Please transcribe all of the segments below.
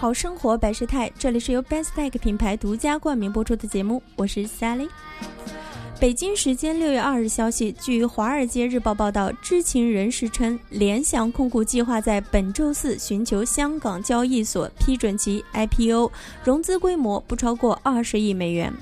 好生活百事泰，这里是由 Bestech 品牌独家冠名播出的节目，我是 Sally。北京时间六月二日消息，据《华尔街日报》报道，知情人士称，联想控股计划在本周四寻求香港交易所批准其 IPO，融资规模不超过二十亿美元。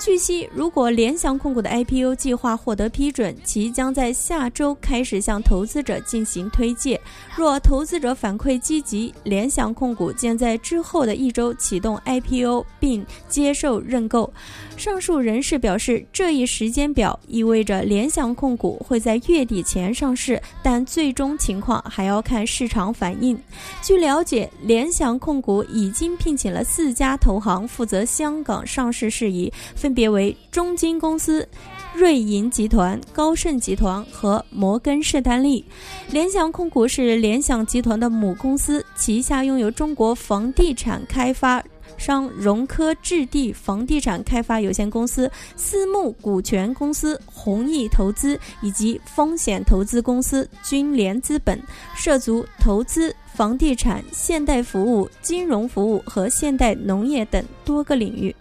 据悉，如果联想控股的 IPO 计划获得批准，其将在下周开始向投资者进行推介。若投资者反馈积极，联想控股将在之后的一周启动 IPO 并接受认购。上述人士表示，这一时间表意味着联想控股会在月底前上市，但最终情况还要看市场反应。据了解，联想控股已经聘请了四家投行负责香港上市事宜，分别为中金公司、瑞银集团、高盛集团和摩根士丹利。联想控股是联想集团的母公司，旗下拥有中国房地产开发。商融科置地房地产开发有限公司、私募股权公司弘毅投资以及风险投资公司君联资本，涉足投资、房地产、现代服务、金融服务和现代农业等多个领域。